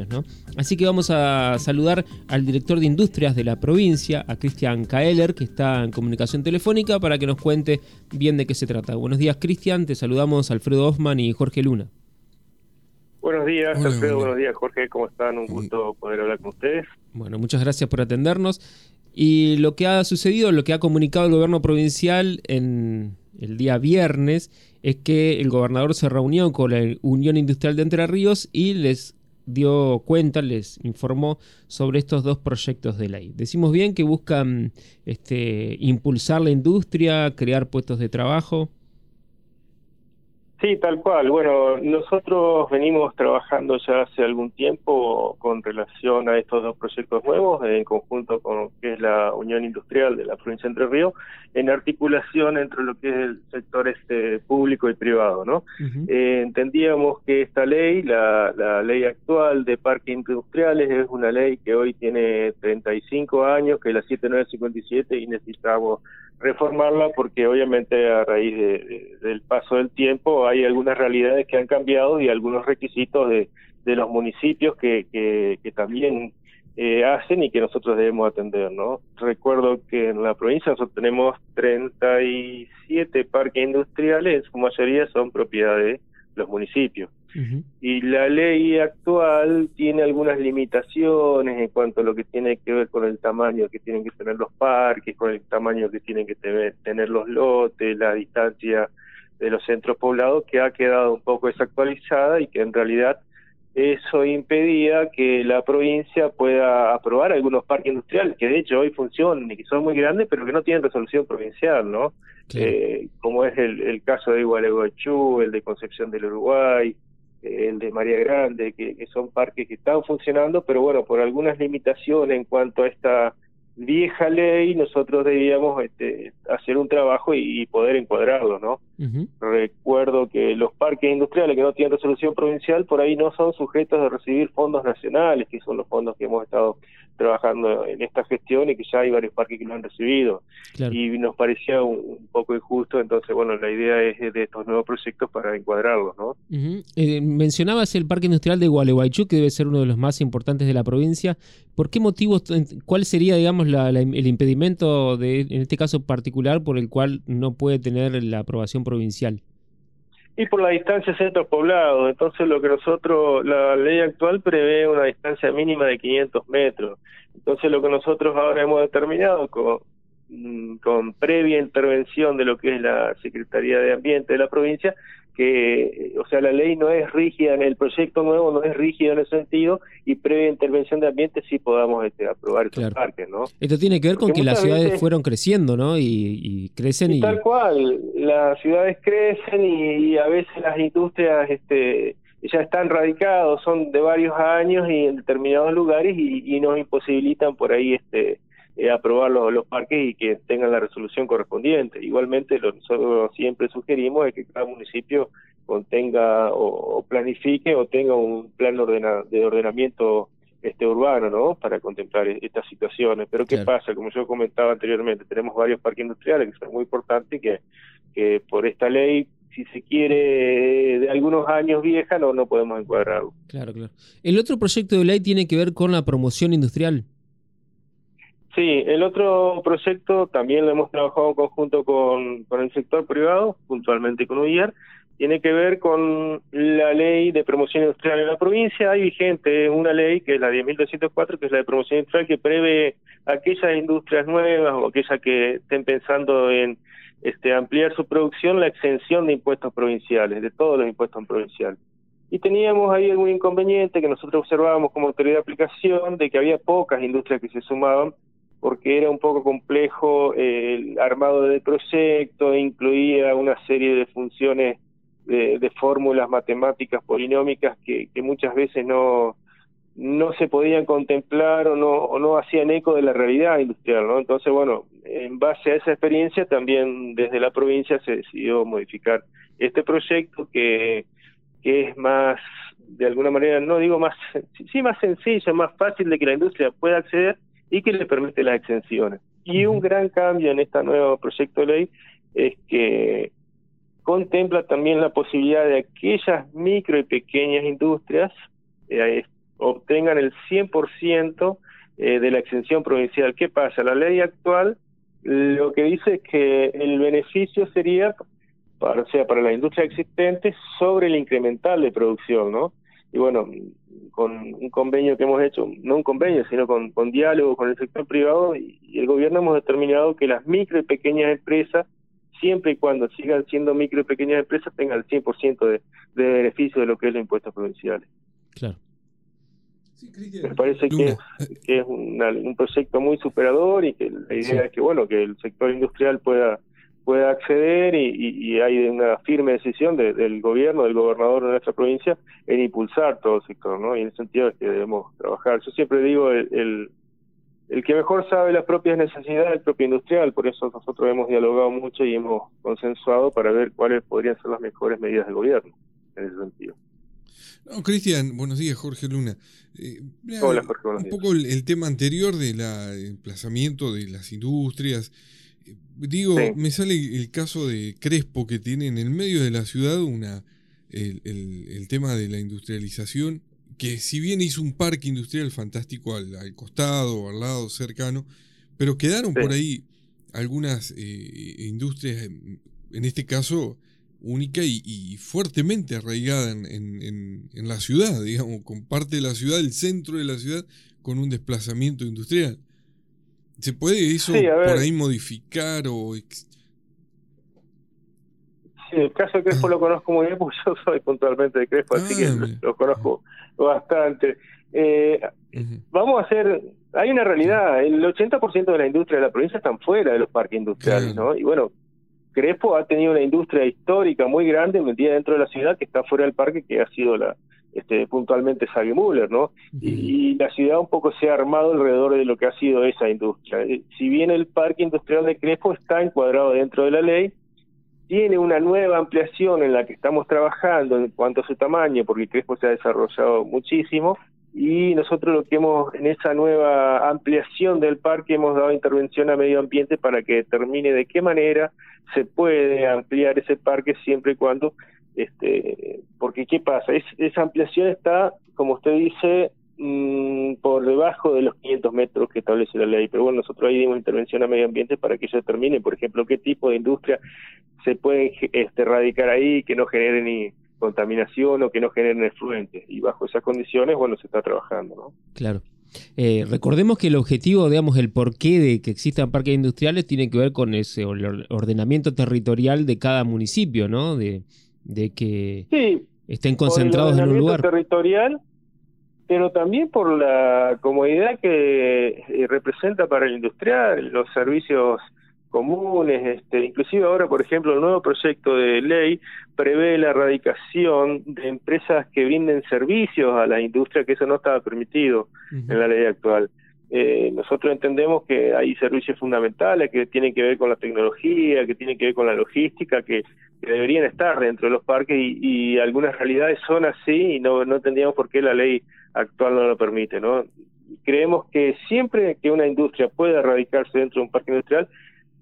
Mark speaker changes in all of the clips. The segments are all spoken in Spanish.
Speaker 1: años. ¿no? Así que vamos a saludar al director de industrias de la provincia, a Cristian Kaeller, que está en comunicación telefónica, para que nos cuente bien de qué se trata. Buenos días, Cristian. Te saludamos Alfredo Hoffman y Jorge Luna.
Speaker 2: Buenos días, Alfredo. Buenos días, Jorge. ¿Cómo están? Un gusto poder hablar con ustedes.
Speaker 1: Bueno, muchas gracias por atendernos. Y lo que ha sucedido, lo que ha comunicado el gobierno provincial en el día viernes, es que el gobernador se reunió con la Unión Industrial de Entre Ríos y les dio cuenta, les informó sobre estos dos proyectos de ley. Decimos bien que buscan este, impulsar la industria, crear puestos de trabajo.
Speaker 2: Sí, tal cual. Bueno, nosotros venimos trabajando ya hace algún tiempo con relación a estos dos proyectos nuevos, en conjunto con lo que es la Unión Industrial de la provincia de Entre Ríos, en articulación entre lo que es el sector este público y privado, ¿no? Eh, entendíamos que esta ley, la, la ley actual de parques industriales, es una ley que hoy tiene 35 años, que es la 7957, y necesitamos reformarla porque obviamente a raíz del paso del tiempo hay algunas realidades que han cambiado y algunos requisitos de, de los municipios que, que, también eh, hacen y que nosotros debemos atender, ¿no? Recuerdo que en la provincia nosotros tenemos 37 parques industriales, en su mayoría son propiedad de los municipios. Y la ley actual tiene algunas limitaciones en cuanto a lo que tiene que ver con el tamaño que tienen que tener los parques, con el tamaño que tienen que tener los lotes, la distancia de los centros poblados, que ha quedado un poco desactualizada y que en realidad eso impedía que la provincia pueda aprobar algunos parques industriales que de hecho hoy funcionan y que son muy grandes pero que no tienen resolución provincial, ¿no? Eh, como es el, el caso de Igualeguaychú, el de Concepción del Uruguay, el de María Grande, que, son parques que están funcionando, pero bueno, por algunas limitaciones en cuanto a esta vieja ley, nosotros debíamos este, hacer un trabajo y, poder encuadrarlo, ¿no? Recuerdo que los parques industriales que no tienen resolución provincial por ahí no son sujetos de recibir fondos nacionales, que son los fondos que hemos estado trabajando en esta gestión y que ya hay varios parques que lo han recibido. Y nos parecía un, poco injusto, entonces, bueno, la idea es de estos nuevos proyectos para encuadrarlos, ¿no?
Speaker 1: Eh, mencionabas el Parque Industrial de Gualeguaychú, que debe ser uno de los más importantes de la provincia. ¿Por qué motivos, cuál sería, digamos, el impedimento, de, en este caso particular, por el cual no puede tener la aprobación provincial?
Speaker 2: Y por la distancia centro poblado. Entonces, lo que nosotros, la ley actual prevé una distancia mínima de 500 metros. Entonces, lo que nosotros ahora hemos determinado con, mm, con previa intervención de lo que es la Secretaría de Ambiente de la provincia, que, o sea, la ley no es rígida en el proyecto nuevo, no es rígido en ese sentido, y previa intervención de ambiente sí podamos este, aprobar estos parques, ¿no?
Speaker 1: Esto tiene que ver con que las ciudades fueron creciendo, ¿no? Y, crecen y,
Speaker 2: Tal cual, las ciudades crecen y, a veces las industrias este, ya están radicados, son de varios años y en determinados lugares y, y nos imposibilitan por ahí este eh, aprobar los, parques y que tengan la resolución correspondiente. Igualmente, lo que nosotros siempre sugerimos es que cada municipio contenga o, planifique o tenga un plan de ordenamiento este urbano, ¿no? Para contemplar e-, estas situaciones. Pero ¿qué pasa? Como yo comentaba anteriormente, tenemos varios parques industriales que son muy importantes y que, que por esta ley si se quiere de algunos años vieja no no podemos encuadrarlo.
Speaker 1: Claro, claro. El otro proyecto de ley tiene que ver con la promoción industrial.
Speaker 2: Sí, el otro proyecto también lo hemos trabajado en conjunto con, con el sector privado, puntualmente con UIAR, tiene que ver con la ley de promoción industrial en la provincia. Hay vigente una ley que es la 10.204, que es la de promoción industrial, que prevé aquellas industrias nuevas o aquellas que estén pensando en este, ampliar su producción, la exención de impuestos provinciales, de todos los impuestos provinciales. Y teníamos ahí algún inconveniente que nosotros observábamos como autoridad de aplicación, de que había pocas industrias que se sumaban porque era un poco complejo el armado del proyecto, incluía una serie de funciones de, fórmulas matemáticas polinómicas que, muchas veces no, no se podían contemplar o no, o no hacían eco de la realidad industrial, ¿no? Entonces, bueno, en base a esa experiencia también desde la provincia se decidió modificar este proyecto que, que es más, de alguna manera, no digo más, sí más sencillo, más fácil de que la industria pueda acceder, y que le permite las exenciones. Y un gran cambio en este nuevo proyecto de ley es que contempla también la posibilidad de aquellas micro y pequeñas industrias, eh, obtengan el 100% eh, de la exención provincial. ¿Qué pasa? La ley actual lo que dice es que el beneficio sería, para, o sea, para la industria existente sobre el incremental de producción, ¿no? Y bueno, con un convenio que hemos hecho, no un convenio, sino con, con diálogo con el sector privado y, el gobierno hemos determinado que las micro y pequeñas empresas, siempre y cuando sigan siendo micro y pequeñas empresas, tengan el 100% de, de beneficio de lo que es los impuestos provinciales.
Speaker 1: Claro.
Speaker 2: Me parece que es, que es un proyecto muy superador y que la idea es que bueno que el sector industrial pueda pueda acceder y, hay una firme decisión del gobierno, del gobernador de nuestra provincia en impulsar todo el sector, ¿no? Y en ese sentido es que debemos trabajar. Yo siempre digo, el, el, que mejor sabe las propias necesidades del propio industrial, por eso nosotros hemos dialogado mucho y hemos consensuado para ver cuáles podrían ser las mejores medidas del gobierno en ese sentido.
Speaker 3: No, Cristian, buenos días, Jorge Luna. Eh, Hola, Jorge, buenos días. Un poco el, tema anterior del emplazamiento de las industrias. Digo, me sale el caso de Crespo que tiene en el medio de la ciudad una el, el, tema de la industrialización, que si bien hizo un parque industrial fantástico al, al costado, al lado, cercano, pero quedaron por ahí algunas eh, industrias, en este caso única y, fuertemente arraigada en, en, la ciudad, digamos, con parte de la ciudad, el centro de la ciudad, con un desplazamiento industrial. ¿Se puede eso por ahí modificar o...
Speaker 2: Sí, el caso de Crespo ah. lo conozco muy bien porque yo soy puntualmente de Crespo, así que ah, lo, conozco bastante. Eh, Vamos a hacer, hay una realidad, el 80% de la industria de la provincia están fuera de los parques industriales, ¿no? Y bueno, Crespo ha tenido una industria histórica muy grande metida dentro de la ciudad que está fuera del parque, que ha sido la este, puntualmente Müller, ¿no? y, la ciudad un poco se ha armado alrededor de lo que ha sido esa industria. Eh, si bien el parque industrial de Crespo está encuadrado dentro de la ley, tiene una nueva ampliación en la que estamos trabajando en cuanto a su tamaño, porque Crespo se ha desarrollado muchísimo, y nosotros lo que hemos, en esa nueva ampliación del parque, hemos dado intervención a medio ambiente para que determine de qué manera se puede ampliar ese parque siempre y cuando, este, porque ¿qué pasa? esa ampliación está, como usted dice, mm, por debajo de los 500 metros que establece la ley, pero bueno, nosotros ahí dimos intervención a medio ambiente para que se determine, por ejemplo, qué tipo de industria se puede este, radicar ahí, que no genere ni contaminación o que no generen efluentes. Y bajo esas condiciones, bueno, se está trabajando, ¿no?
Speaker 1: Claro. Eh, recordemos que el objetivo, digamos, el porqué de que existan parques industriales tiene que ver con ese ordenamiento territorial de cada municipio, ¿no? De, de que estén concentrados en un lugar.
Speaker 2: territorial, pero también por la comodidad que eh, representa para el industrial, los servicios comunes, este, inclusive ahora, por ejemplo, el nuevo proyecto de ley prevé la erradicación de empresas que brinden servicios a la industria, que eso no estaba permitido en la ley actual. Eh, nosotros entendemos que hay servicios fundamentales que tienen que ver con la tecnología, que tienen que ver con la logística, que, deberían estar dentro de los parques y, algunas realidades son así y no, no entendíamos por qué la ley actual no lo permite. ¿no? Creemos que siempre que una industria pueda erradicarse dentro de un parque industrial,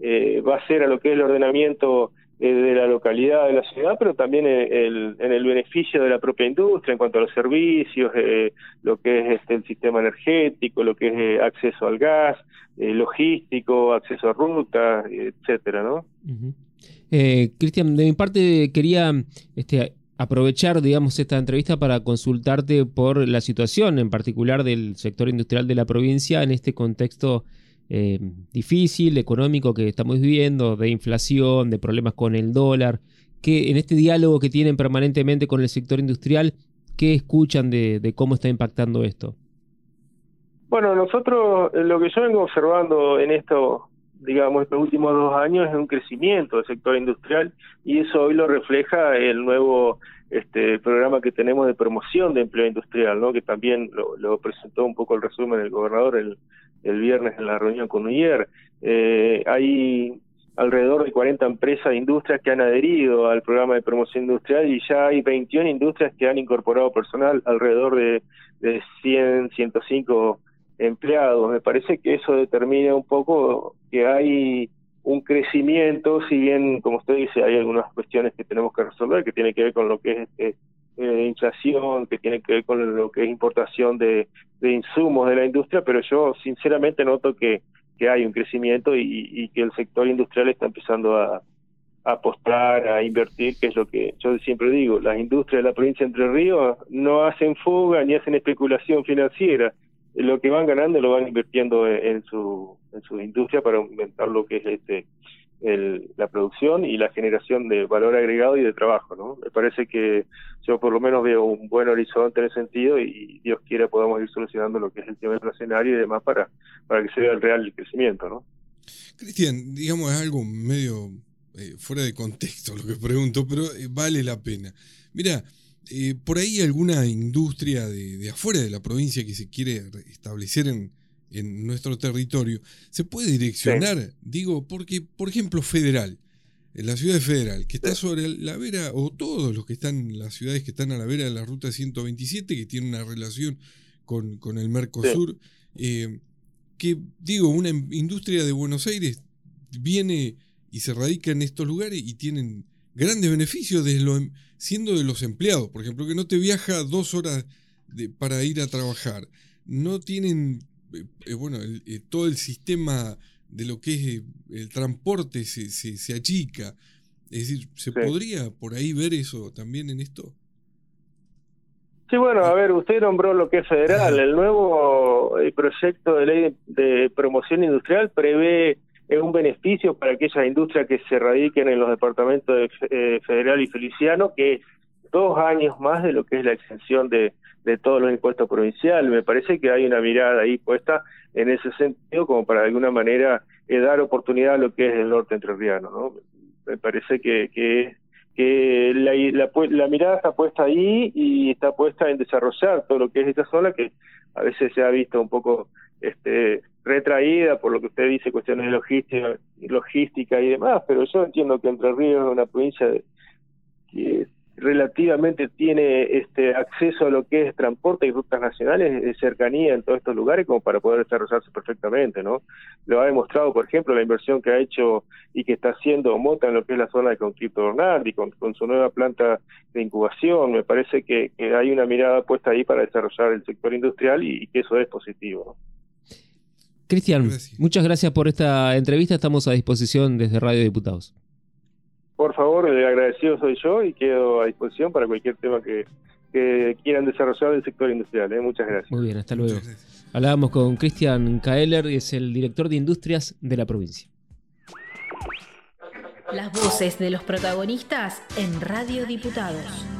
Speaker 2: eh, va a ser a lo que es el ordenamiento de la localidad, de la ciudad, pero también en el, beneficio de la propia industria en cuanto a los servicios, eh, lo que es este, el sistema energético, lo que es acceso al gas, logístico, acceso a rutas, etcétera, ¿no?
Speaker 1: Cristian, de mi parte quería este, aprovechar, digamos, esta entrevista para consultarte por la situación en particular del sector industrial de la provincia en este contexto eh, difícil, económico que estamos viviendo, de inflación, de problemas con el dólar, que en este diálogo que tienen permanentemente con el sector industrial, ¿qué escuchan de, cómo está impactando esto?
Speaker 2: Bueno, nosotros eh, lo que yo vengo observando en esto, digamos, estos últimos dos años es un crecimiento del sector industrial y eso hoy lo refleja el nuevo este programa que tenemos de promoción de empleo industrial, ¿no? que también lo, presentó un poco el resumen del gobernador el, el viernes en la reunión con UIER. Eh, hay alrededor de 40 empresas e industrias que han adherido al programa de promoción industrial y ya hay 21 industrias que han incorporado personal, alrededor de, de 100, 105 empleados. Me parece que eso determina un poco que hay un crecimiento, si bien, como usted dice, hay algunas cuestiones que tenemos que resolver, que tiene que ver con lo que es este, eh, inflación, que tiene que ver con lo que es importación de, insumos de la industria, pero yo sinceramente noto que, que hay un crecimiento y, que el sector industrial está empezando a, apostar, a invertir, que es lo que yo siempre digo, las industrias de la provincia de Entre Ríos no hacen fuga ni hacen especulación financiera, lo que van ganando lo van invirtiendo en, su en su industria para aumentar lo que es este la producción y la generación de valor agregado y de trabajo, ¿no? Me parece que yo por lo menos veo un buen horizonte en ese sentido y Dios quiera podamos ir solucionando lo que es el tema inflacionario y demás para, para que se vea el real crecimiento, ¿no?
Speaker 3: Cristian, digamos, es algo medio eh, fuera de contexto lo que pregunto, pero eh, vale la pena. Mira, eh, por ahí alguna industria de, de, afuera de la provincia que se quiere establecer en, en nuestro territorio, se puede direccionar, digo, porque, por ejemplo, Federal, en la ciudad de Federal, que está sobre la vera, o todos los que están, en las ciudades que están a la vera de la ruta 127, que tiene una relación con, con el Mercosur, eh, que, digo, una industria de Buenos Aires viene y se radica en estos lugares y tienen grandes beneficios de lo, em, siendo de los empleados, por ejemplo, que no te viaja dos horas de, para ir a trabajar, no tienen eh, bueno, eh, todo el sistema de lo que es eh, el transporte se, se, achica. Es decir, ¿se podría por ahí ver eso también en esto?
Speaker 2: Sí, bueno, a ver, usted nombró lo que es federal. El nuevo proyecto de ley de, promoción industrial prevé un beneficio para aquellas industrias que se radiquen en los departamentos de, federal y feliciano, que dos años más de lo que es la exención de, de todos los impuestos provinciales. Me parece que hay una mirada ahí puesta en ese sentido como para de alguna manera eh, dar oportunidad a lo que es el norte entrerriano. ¿no? Me parece que, que, que la, la, la, mirada está puesta ahí y está puesta en desarrollar todo lo que es esta zona que a veces se ha visto un poco este retraída por lo que usted dice, cuestiones de logística, logística y demás, pero yo entiendo que Entre Ríos es una provincia de, que relativamente tiene este acceso a lo que es transporte y rutas nacionales de cercanía en todos estos lugares como para poder desarrollarse perfectamente, ¿no? Lo ha demostrado, por ejemplo, la inversión que ha hecho y que está haciendo Mota en lo que es la zona de Conquito Hernandi con, con su nueva planta de incubación. Me parece que, hay una mirada puesta ahí para desarrollar el sector industrial y, que eso es positivo.
Speaker 1: Cristian, muchas gracias por esta entrevista. Estamos a disposición desde Radio Diputados
Speaker 2: por favor, el agradecido soy yo y quedo a disposición para cualquier tema que, quieran desarrollar del sector industrial. ¿eh? Muchas gracias.
Speaker 1: Muy bien, hasta luego. Hablábamos con Cristian Kaeller, es el director de industrias de la provincia.
Speaker 4: Las voces de los protagonistas en Radio Diputados.